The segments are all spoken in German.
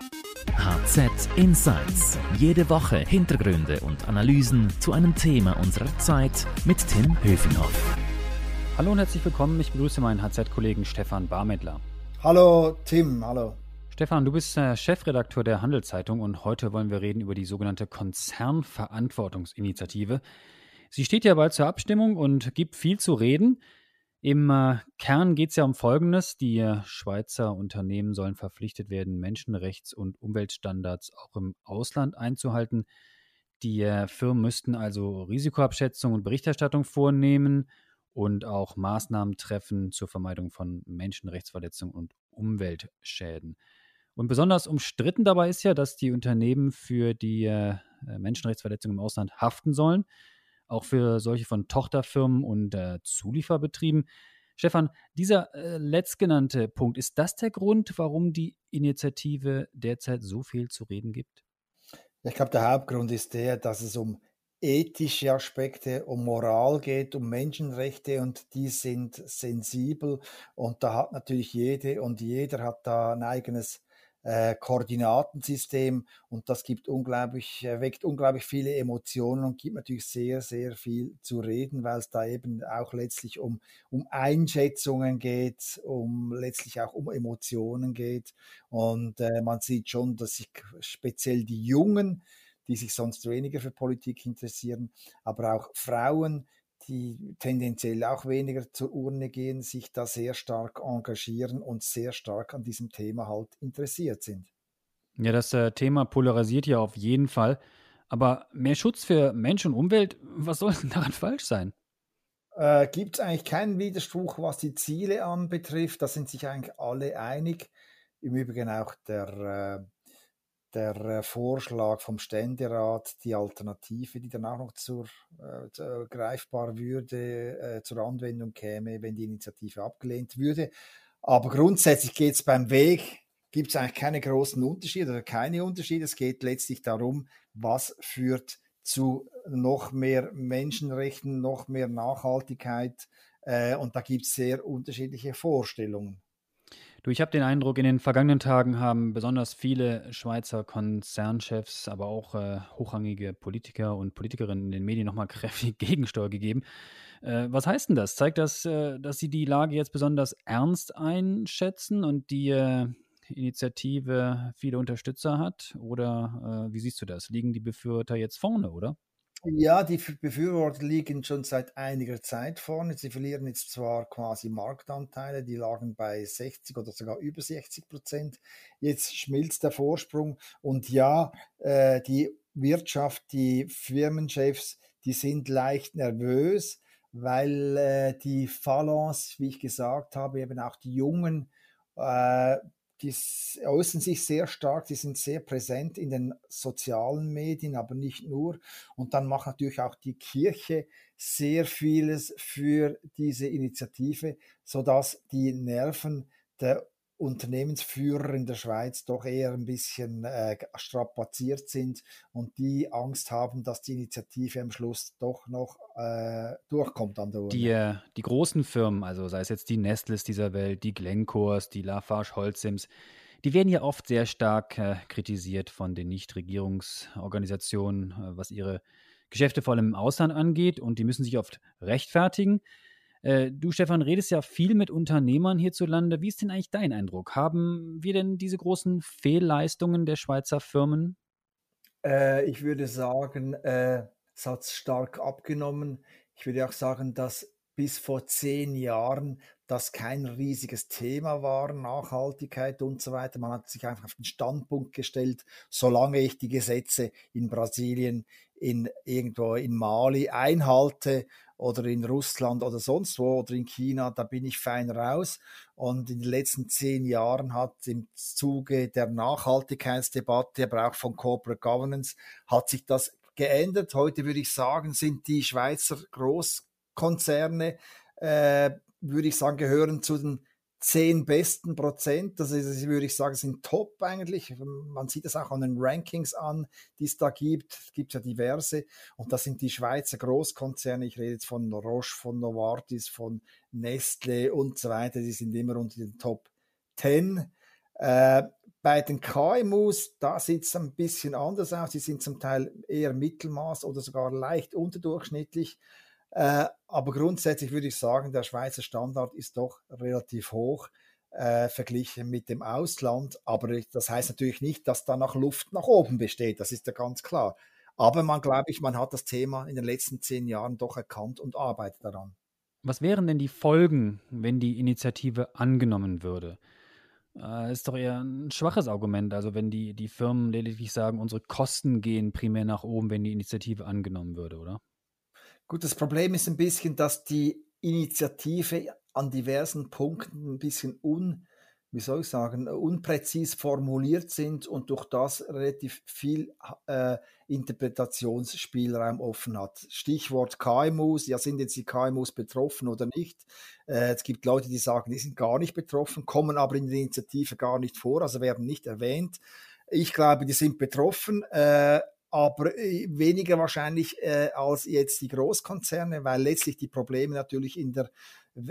HZ Insights. Jede Woche Hintergründe und Analysen zu einem Thema unserer Zeit mit Tim Höfinghoff. Hallo und herzlich willkommen. Ich begrüße meinen HZ-Kollegen Stefan Barmettler. Hallo Tim, hallo. Stefan, du bist äh, Chefredakteur der Handelszeitung und heute wollen wir reden über die sogenannte Konzernverantwortungsinitiative. Sie steht ja bald zur Abstimmung und gibt viel zu reden. Im äh, Kern geht es ja um Folgendes. Die äh, Schweizer Unternehmen sollen verpflichtet werden, Menschenrechts- und Umweltstandards auch im Ausland einzuhalten. Die äh, Firmen müssten also Risikoabschätzung und Berichterstattung vornehmen und auch Maßnahmen treffen zur Vermeidung von Menschenrechtsverletzungen und Umweltschäden. Und besonders umstritten dabei ist ja, dass die Unternehmen für die Menschenrechtsverletzungen im Ausland haften sollen auch für solche von Tochterfirmen und äh, Zulieferbetrieben. Stefan, dieser äh, letztgenannte Punkt, ist das der Grund, warum die Initiative derzeit so viel zu reden gibt? Ich glaube, der Hauptgrund ist der, dass es um ethische Aspekte, um Moral geht, um Menschenrechte und die sind sensibel und da hat natürlich jede und jeder hat da ein eigenes äh, Koordinatensystem und das gibt unglaublich, äh, weckt unglaublich viele Emotionen und gibt natürlich sehr, sehr viel zu reden, weil es da eben auch letztlich um, um Einschätzungen geht, um letztlich auch um Emotionen geht. Und äh, man sieht schon, dass sich speziell die Jungen, die sich sonst weniger für Politik interessieren, aber auch Frauen, die tendenziell auch weniger zur Urne gehen, sich da sehr stark engagieren und sehr stark an diesem Thema halt interessiert sind. Ja, das äh, Thema polarisiert ja auf jeden Fall. Aber mehr Schutz für Mensch und Umwelt, was soll denn daran falsch sein? Äh, Gibt es eigentlich keinen Widerspruch, was die Ziele anbetrifft? Da sind sich eigentlich alle einig. Im Übrigen auch der äh, der äh, Vorschlag vom Ständerat, die Alternative, die dann auch noch zur, äh, äh, greifbar würde, äh, zur Anwendung käme, wenn die Initiative abgelehnt würde. Aber grundsätzlich geht es beim Weg, gibt es eigentlich keine großen Unterschiede oder keine Unterschiede. Es geht letztlich darum, was führt zu noch mehr Menschenrechten, noch mehr Nachhaltigkeit. Äh, und da gibt es sehr unterschiedliche Vorstellungen. Du, ich habe den Eindruck, in den vergangenen Tagen haben besonders viele Schweizer Konzernchefs, aber auch äh, hochrangige Politiker und Politikerinnen in den Medien nochmal kräftig Gegensteuer gegeben. Äh, was heißt denn das? Zeigt das, äh, dass sie die Lage jetzt besonders ernst einschätzen und die äh, Initiative viele Unterstützer hat? Oder äh, wie siehst du das? Liegen die Befürworter jetzt vorne, oder? Ja, die Befürworter liegen schon seit einiger Zeit vorne. Sie verlieren jetzt zwar quasi Marktanteile, die lagen bei 60 oder sogar über 60 Prozent. Jetzt schmilzt der Vorsprung und ja, äh, die Wirtschaft, die Firmenchefs, die sind leicht nervös, weil äh, die Falance, wie ich gesagt habe, eben auch die Jungen äh, die äußern sich sehr stark, die sind sehr präsent in den sozialen Medien, aber nicht nur. Und dann macht natürlich auch die Kirche sehr vieles für diese Initiative, sodass die Nerven der Unternehmensführer in der Schweiz doch eher ein bisschen äh, strapaziert sind und die Angst haben, dass die Initiative am Schluss doch noch äh, durchkommt an der Urne. Die, äh, die großen Firmen, also sei es jetzt die Nestles dieser Welt, die Glencores, die Lafarge Holcims, die werden ja oft sehr stark äh, kritisiert von den Nichtregierungsorganisationen, äh, was ihre Geschäfte vor allem im Ausland angeht und die müssen sich oft rechtfertigen. Äh, du, Stefan, redest ja viel mit Unternehmern hierzulande. Wie ist denn eigentlich dein Eindruck? Haben wir denn diese großen Fehlleistungen der Schweizer Firmen? Äh, ich würde sagen, äh, es hat stark abgenommen. Ich würde auch sagen, dass bis vor zehn Jahren das kein riesiges Thema war, Nachhaltigkeit und so weiter. Man hat sich einfach auf den Standpunkt gestellt, solange ich die Gesetze in Brasilien, in irgendwo in Mali einhalte oder in Russland oder sonst wo oder in China, da bin ich fein raus. Und in den letzten zehn Jahren hat im Zuge der Nachhaltigkeitsdebatte, aber auch von Corporate Governance, hat sich das geändert. Heute würde ich sagen, sind die Schweizer Großkonzerne, äh, würde ich sagen, gehören zu den zehn besten Prozent, das ist, würde ich sagen, sind top eigentlich. Man sieht es auch an den Rankings an, die es da gibt. Es gibt ja diverse. Und das sind die Schweizer Großkonzerne. Ich rede jetzt von Roche, von Novartis, von Nestle und so weiter. Die sind immer unter den Top 10. Äh, bei den KMUs, da sieht es ein bisschen anders aus. Die sind zum Teil eher Mittelmaß oder sogar leicht unterdurchschnittlich. Äh, aber grundsätzlich würde ich sagen, der Schweizer Standard ist doch relativ hoch äh, verglichen mit dem Ausland. Aber das heißt natürlich nicht, dass da noch Luft nach oben besteht. Das ist ja ganz klar. Aber man glaube ich, man hat das Thema in den letzten zehn Jahren doch erkannt und arbeitet daran. Was wären denn die Folgen, wenn die Initiative angenommen würde? Äh, ist doch eher ein schwaches Argument. Also wenn die, die Firmen lediglich sagen, unsere Kosten gehen primär nach oben, wenn die Initiative angenommen würde, oder? Gut, das Problem ist ein bisschen, dass die Initiative an diversen Punkten ein bisschen un, wie soll ich sagen, unpräzis formuliert sind und durch das relativ viel äh, Interpretationsspielraum offen hat. Stichwort KMUs, ja, sind jetzt die KMUs betroffen oder nicht? Äh, es gibt Leute, die sagen, die sind gar nicht betroffen, kommen aber in der Initiative gar nicht vor, also werden nicht erwähnt. Ich glaube, die sind betroffen. Äh, aber äh, weniger wahrscheinlich äh, als jetzt die Großkonzerne, weil letztlich die Probleme natürlich in der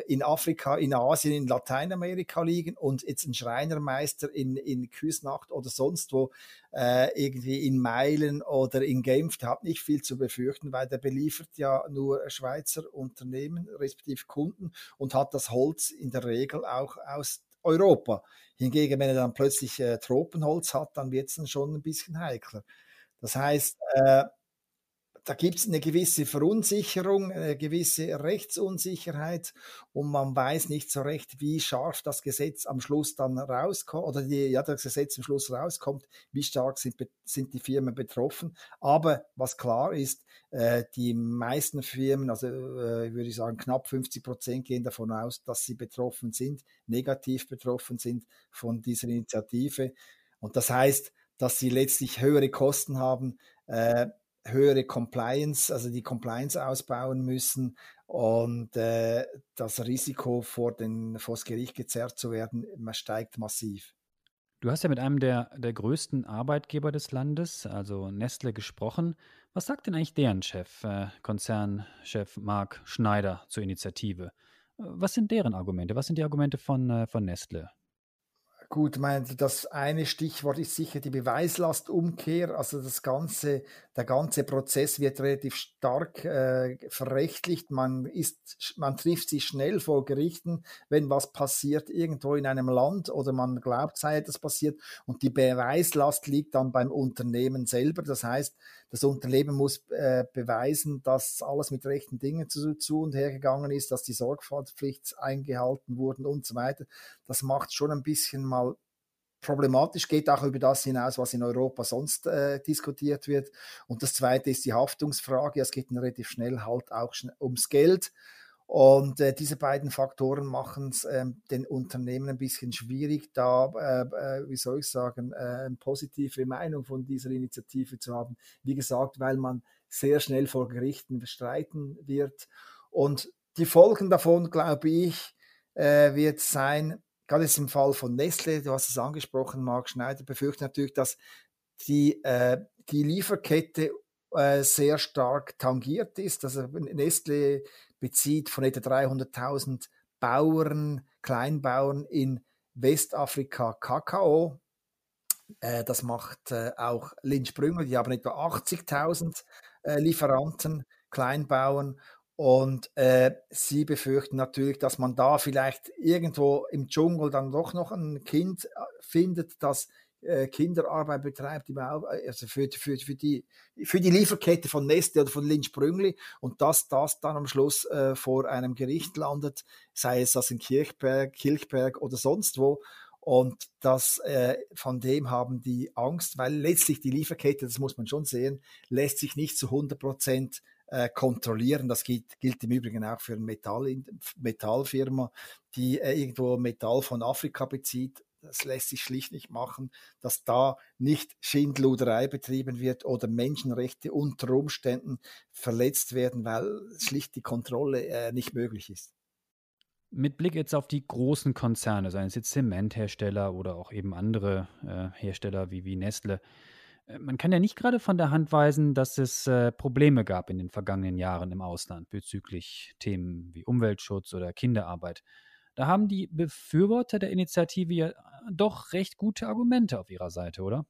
in Afrika, in Asien, in Lateinamerika liegen und jetzt ein Schreinermeister in, in Küsnacht oder sonst wo äh, irgendwie in Meilen oder in Genf, der hat nicht viel zu befürchten, weil der beliefert ja nur Schweizer Unternehmen, respektive Kunden und hat das Holz in der Regel auch aus Europa. Hingegen, wenn er dann plötzlich äh, Tropenholz hat, dann wird es dann schon ein bisschen heikler. Das heißt, äh, da gibt es eine gewisse Verunsicherung, eine gewisse Rechtsunsicherheit und man weiß nicht so recht, wie scharf das Gesetz am Schluss dann rauskommt oder die, ja, das Gesetz am Schluss rauskommt, wie stark sind, sind die Firmen betroffen. Aber was klar ist, äh, die meisten Firmen, also äh, würde ich sagen knapp 50 Prozent gehen davon aus, dass sie betroffen sind, negativ betroffen sind von dieser Initiative. Und das heißt, dass sie letztlich höhere Kosten haben, äh, höhere Compliance, also die Compliance ausbauen müssen und äh, das Risiko vor, den, vor das Gericht gezerrt zu werden, steigt massiv. Du hast ja mit einem der, der größten Arbeitgeber des Landes, also Nestle, gesprochen. Was sagt denn eigentlich deren Chef, äh, Konzernchef Marc Schneider zur Initiative? Was sind deren Argumente? Was sind die Argumente von, äh, von Nestle? Gut, mein, das eine Stichwort ist sicher die Beweislastumkehr. Also das ganze, der ganze Prozess wird relativ stark äh, verrechtlicht. Man ist, man trifft sich schnell vor Gerichten, wenn was passiert irgendwo in einem Land oder man glaubt, sei etwas passiert. Und die Beweislast liegt dann beim Unternehmen selber. Das heißt, das Unternehmen muss äh, beweisen, dass alles mit rechten Dingen zu, zu und hergegangen ist, dass die Sorgfaltspflicht eingehalten wurden und so weiter. Das macht schon ein bisschen mal problematisch, geht auch über das hinaus, was in Europa sonst äh, diskutiert wird. Und das Zweite ist die Haftungsfrage. Es geht relativ schnell halt auch ums Geld. Und äh, diese beiden Faktoren machen es äh, den Unternehmen ein bisschen schwierig, da, äh, äh, wie soll ich sagen, äh, eine positive Meinung von dieser Initiative zu haben. Wie gesagt, weil man sehr schnell vor Gerichten streiten wird. Und die Folgen davon, glaube ich, äh, wird sein, gerade jetzt im Fall von Nestle, du hast es angesprochen, Marc Schneider befürchtet natürlich, dass die, die Lieferkette sehr stark tangiert ist. Also Nestle bezieht von etwa 300.000 Bauern, Kleinbauern in Westafrika Kakao. Äh, das macht äh, auch Lynch Brüngel, die haben etwa 80.000 äh, Lieferanten, Kleinbauern. Und äh, sie befürchten natürlich, dass man da vielleicht irgendwo im Dschungel dann doch noch ein Kind äh, findet, das äh, Kinderarbeit betreibt, also für, für, für, die, für die Lieferkette von Neste oder von Lynch Brüngli und dass das dann am Schluss äh, vor einem Gericht landet, sei es das in Kirchberg, Kirchberg oder sonst wo. Und das, äh, von dem haben die Angst, weil letztlich die Lieferkette, das muss man schon sehen, lässt sich nicht zu 100 Prozent äh, kontrollieren. Das gilt, gilt im Übrigen auch für eine Metall, Metallfirma, die äh, irgendwo Metall von Afrika bezieht das lässt sich schlicht nicht machen, dass da nicht Schindluderei betrieben wird oder Menschenrechte unter Umständen verletzt werden, weil schlicht die Kontrolle äh, nicht möglich ist. Mit Blick jetzt auf die großen Konzerne, seien es jetzt Zementhersteller oder auch eben andere äh, Hersteller wie, wie Nestle, man kann ja nicht gerade von der Hand weisen, dass es äh, Probleme gab in den vergangenen Jahren im Ausland bezüglich Themen wie Umweltschutz oder Kinderarbeit. Da haben die Befürworter der Initiative ja doch recht gute Argumente auf ihrer Seite, oder?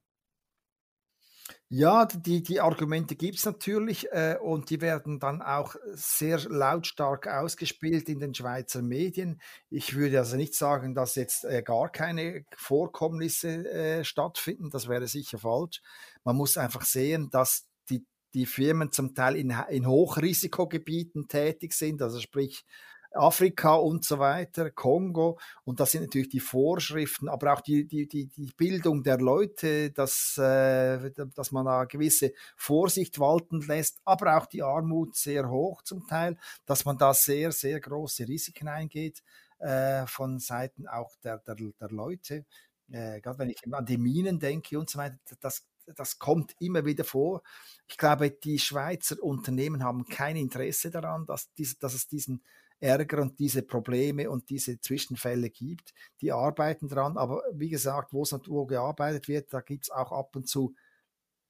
Ja, die, die Argumente gibt es natürlich äh, und die werden dann auch sehr lautstark ausgespielt in den Schweizer Medien. Ich würde also nicht sagen, dass jetzt äh, gar keine Vorkommnisse äh, stattfinden, das wäre sicher falsch. Man muss einfach sehen, dass die, die Firmen zum Teil in, in Hochrisikogebieten tätig sind, also sprich Afrika und so weiter, Kongo. Und das sind natürlich die Vorschriften, aber auch die, die, die, die Bildung der Leute, dass, äh, dass man da gewisse Vorsicht walten lässt, aber auch die Armut sehr hoch zum Teil, dass man da sehr, sehr große Risiken eingeht äh, von Seiten auch der, der, der Leute. Äh, gerade wenn ich an die Minen denke und so weiter, das, das kommt immer wieder vor. Ich glaube, die Schweizer Unternehmen haben kein Interesse daran, dass, dies, dass es diesen Ärger und diese Probleme und diese Zwischenfälle gibt. Die arbeiten dran, aber wie gesagt, wo, wo gearbeitet wird, da gibt es auch ab und zu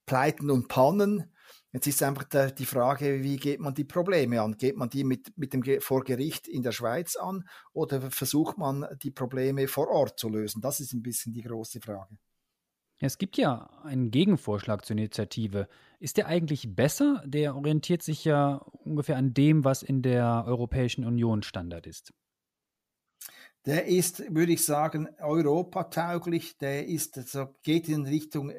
Pleiten und Pannen. Jetzt ist einfach die Frage, wie geht man die Probleme an? Geht man die mit, mit dem vor Gericht in der Schweiz an oder versucht man die Probleme vor Ort zu lösen? Das ist ein bisschen die große Frage. Es gibt ja einen Gegenvorschlag zur Initiative. Ist der eigentlich besser? Der orientiert sich ja ungefähr an dem, was in der Europäischen Union Standard ist. Der ist, würde ich sagen, europatauglich. Der ist, also geht in Richtung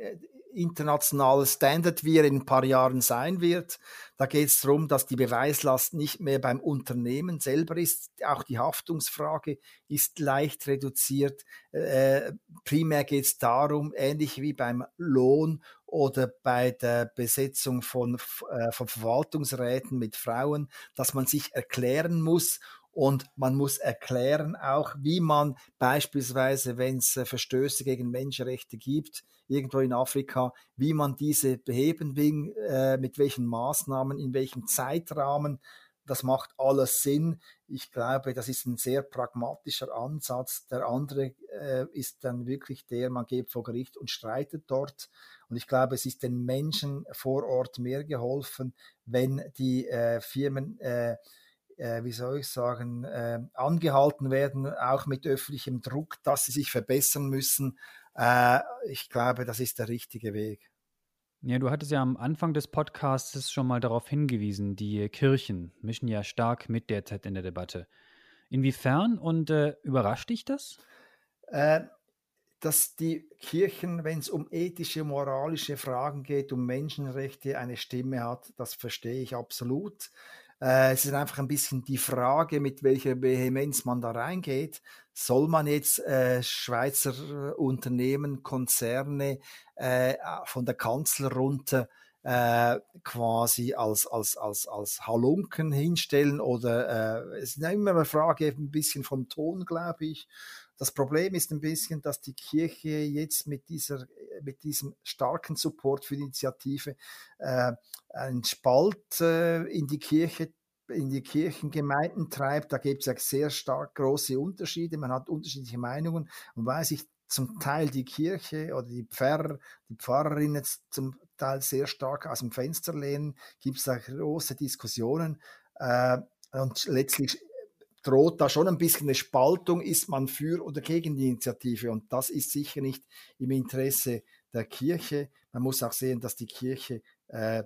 internationales Standard, wie er in ein paar Jahren sein wird. Da geht es darum, dass die Beweislast nicht mehr beim Unternehmen selber ist. Auch die Haftungsfrage ist leicht reduziert. Äh, primär geht es darum, ähnlich wie beim Lohn oder bei der Besetzung von, äh, von Verwaltungsräten mit Frauen, dass man sich erklären muss und man muss erklären auch, wie man beispielsweise, wenn es äh, Verstöße gegen Menschenrechte gibt, irgendwo in Afrika, wie man diese beheben will, äh, mit welchen Maßnahmen, in welchem Zeitrahmen. Das macht alles Sinn. Ich glaube, das ist ein sehr pragmatischer Ansatz. Der andere äh, ist dann wirklich der, man geht vor Gericht und streitet dort. Und ich glaube, es ist den Menschen vor Ort mehr geholfen, wenn die äh, Firmen äh, äh, wie soll ich sagen, äh, angehalten werden, auch mit öffentlichem Druck, dass sie sich verbessern müssen. Äh, ich glaube, das ist der richtige Weg. Ja, du hattest ja am Anfang des Podcasts schon mal darauf hingewiesen, die Kirchen mischen ja stark mit derzeit in der Debatte. Inwiefern und äh, überrascht dich das? Äh, dass die Kirchen, wenn es um ethische, moralische Fragen geht, um Menschenrechte, eine Stimme hat, das verstehe ich absolut. Äh, es ist einfach ein bisschen die Frage, mit welcher Vehemenz man da reingeht. Soll man jetzt äh, Schweizer Unternehmen, Konzerne äh, von der Kanzler runter äh, quasi als, als, als, als Halunken hinstellen oder äh, es ist immer eine Frage ein bisschen vom Ton, glaube ich. Das Problem ist ein bisschen, dass die Kirche jetzt mit, dieser, mit diesem starken Support für die Initiative äh, einen Spalt äh, in die Kirche in die Kirchengemeinden treibt, da gibt es ja sehr stark große Unterschiede. Man hat unterschiedliche Meinungen und weil sich zum Teil die Kirche oder die Pfarrer, die Pfarrerinnen zum Teil sehr stark aus dem Fenster lehnen, gibt es da große Diskussionen äh, und letztlich droht da schon ein bisschen eine Spaltung, ist man für oder gegen die Initiative und das ist sicher nicht im Interesse der Kirche. Man muss auch sehen, dass die Kirche äh,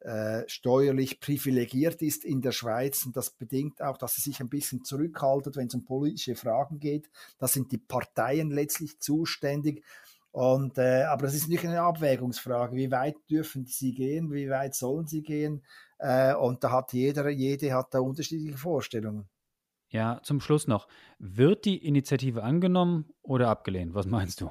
äh, steuerlich privilegiert ist in der Schweiz und das bedingt auch, dass sie sich ein bisschen zurückhaltet, wenn es um politische Fragen geht. Da sind die Parteien letztlich zuständig. Und, äh, aber das ist nicht eine Abwägungsfrage. Wie weit dürfen sie gehen? Wie weit sollen sie gehen? Äh, und da hat jeder, jede hat da unterschiedliche Vorstellungen. Ja, zum Schluss noch. Wird die Initiative angenommen oder abgelehnt? Was meinst du?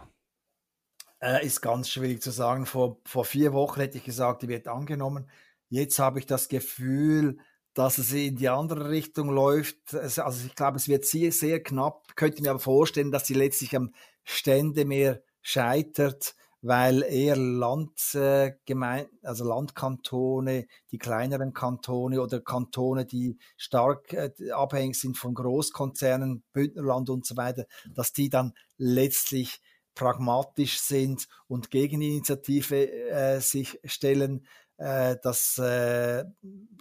Äh, ist ganz schwierig zu sagen. Vor, vor vier Wochen hätte ich gesagt, die wird angenommen. Jetzt habe ich das Gefühl, dass es in die andere Richtung läuft. Also ich glaube, es wird sehr, sehr knapp. Könnte mir aber vorstellen, dass sie letztlich am Stände mehr scheitert, weil eher Landgemeinden, äh, also Landkantone, die kleineren Kantone oder Kantone, die stark äh, abhängig sind von Großkonzernen, Bündnerland und so weiter, dass die dann letztlich pragmatisch sind und gegen Initiative äh, sich stellen. Äh, das äh,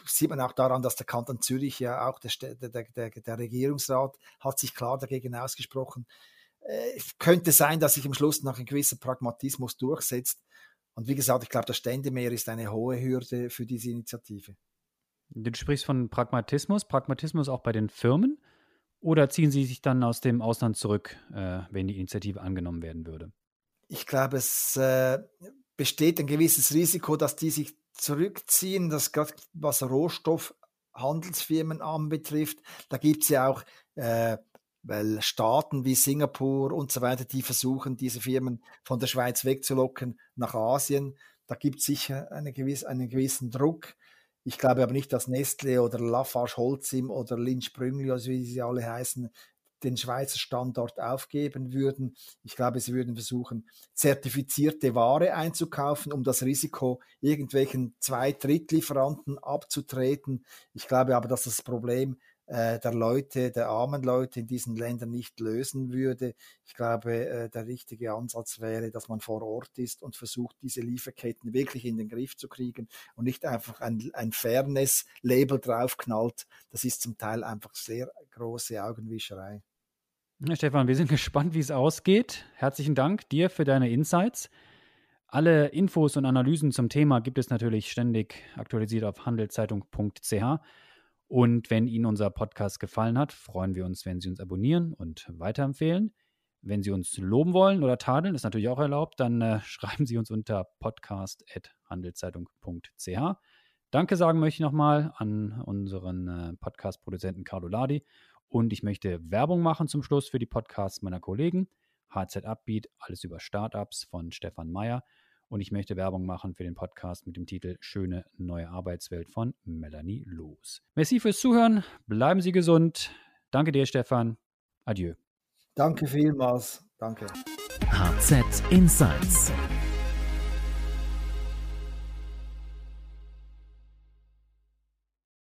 sieht man auch daran, dass der Kanton Zürich ja auch der, der, der, der Regierungsrat hat sich klar dagegen ausgesprochen. Äh, könnte sein, dass sich am Schluss noch ein gewisser Pragmatismus durchsetzt. Und wie gesagt, ich glaube, das Ständemeer ist eine hohe Hürde für diese Initiative. Du sprichst von Pragmatismus. Pragmatismus auch bei den Firmen? Oder ziehen sie sich dann aus dem Ausland zurück, äh, wenn die Initiative angenommen werden würde? Ich glaube, es äh, besteht ein gewisses Risiko, dass die sich zurückziehen, das gerade was Rohstoffhandelsfirmen anbetrifft. Da gibt es ja auch äh, weil Staaten wie Singapur und so weiter, die versuchen, diese Firmen von der Schweiz wegzulocken nach Asien. Da gibt es sicher eine gewisse, einen gewissen Druck. Ich glaube aber nicht, dass Nestle oder Lafarge Holcim oder Lynch Brüngli, also wie sie alle heißen, den Schweizer Standort aufgeben würden. Ich glaube, sie würden versuchen, zertifizierte Ware einzukaufen, um das Risiko irgendwelchen Zwei-, Drittlieferanten abzutreten. Ich glaube aber, dass das Problem äh, der Leute, der armen Leute in diesen Ländern nicht lösen würde. Ich glaube, äh, der richtige Ansatz wäre, dass man vor Ort ist und versucht, diese Lieferketten wirklich in den Griff zu kriegen und nicht einfach ein, ein Fairness-Label draufknallt. Das ist zum Teil einfach sehr große Augenwischerei. Stefan, wir sind gespannt, wie es ausgeht. Herzlichen Dank dir für deine Insights. Alle Infos und Analysen zum Thema gibt es natürlich ständig aktualisiert auf handelszeitung.ch. Und wenn Ihnen unser Podcast gefallen hat, freuen wir uns, wenn Sie uns abonnieren und weiterempfehlen. Wenn Sie uns loben wollen oder tadeln, ist natürlich auch erlaubt, dann äh, schreiben Sie uns unter podcast.handelszeitung.ch. Danke sagen möchte ich nochmal an unseren äh, Podcast-Produzenten Carlo Ladi. Und ich möchte Werbung machen zum Schluss für die Podcasts meiner Kollegen. HZ Upbeat, alles über Startups von Stefan Meyer und ich möchte Werbung machen für den Podcast mit dem Titel Schöne neue Arbeitswelt von Melanie Loos. Merci fürs Zuhören, bleiben Sie gesund. Danke dir, Stefan. Adieu. Danke vielmals. Danke. HZ Insights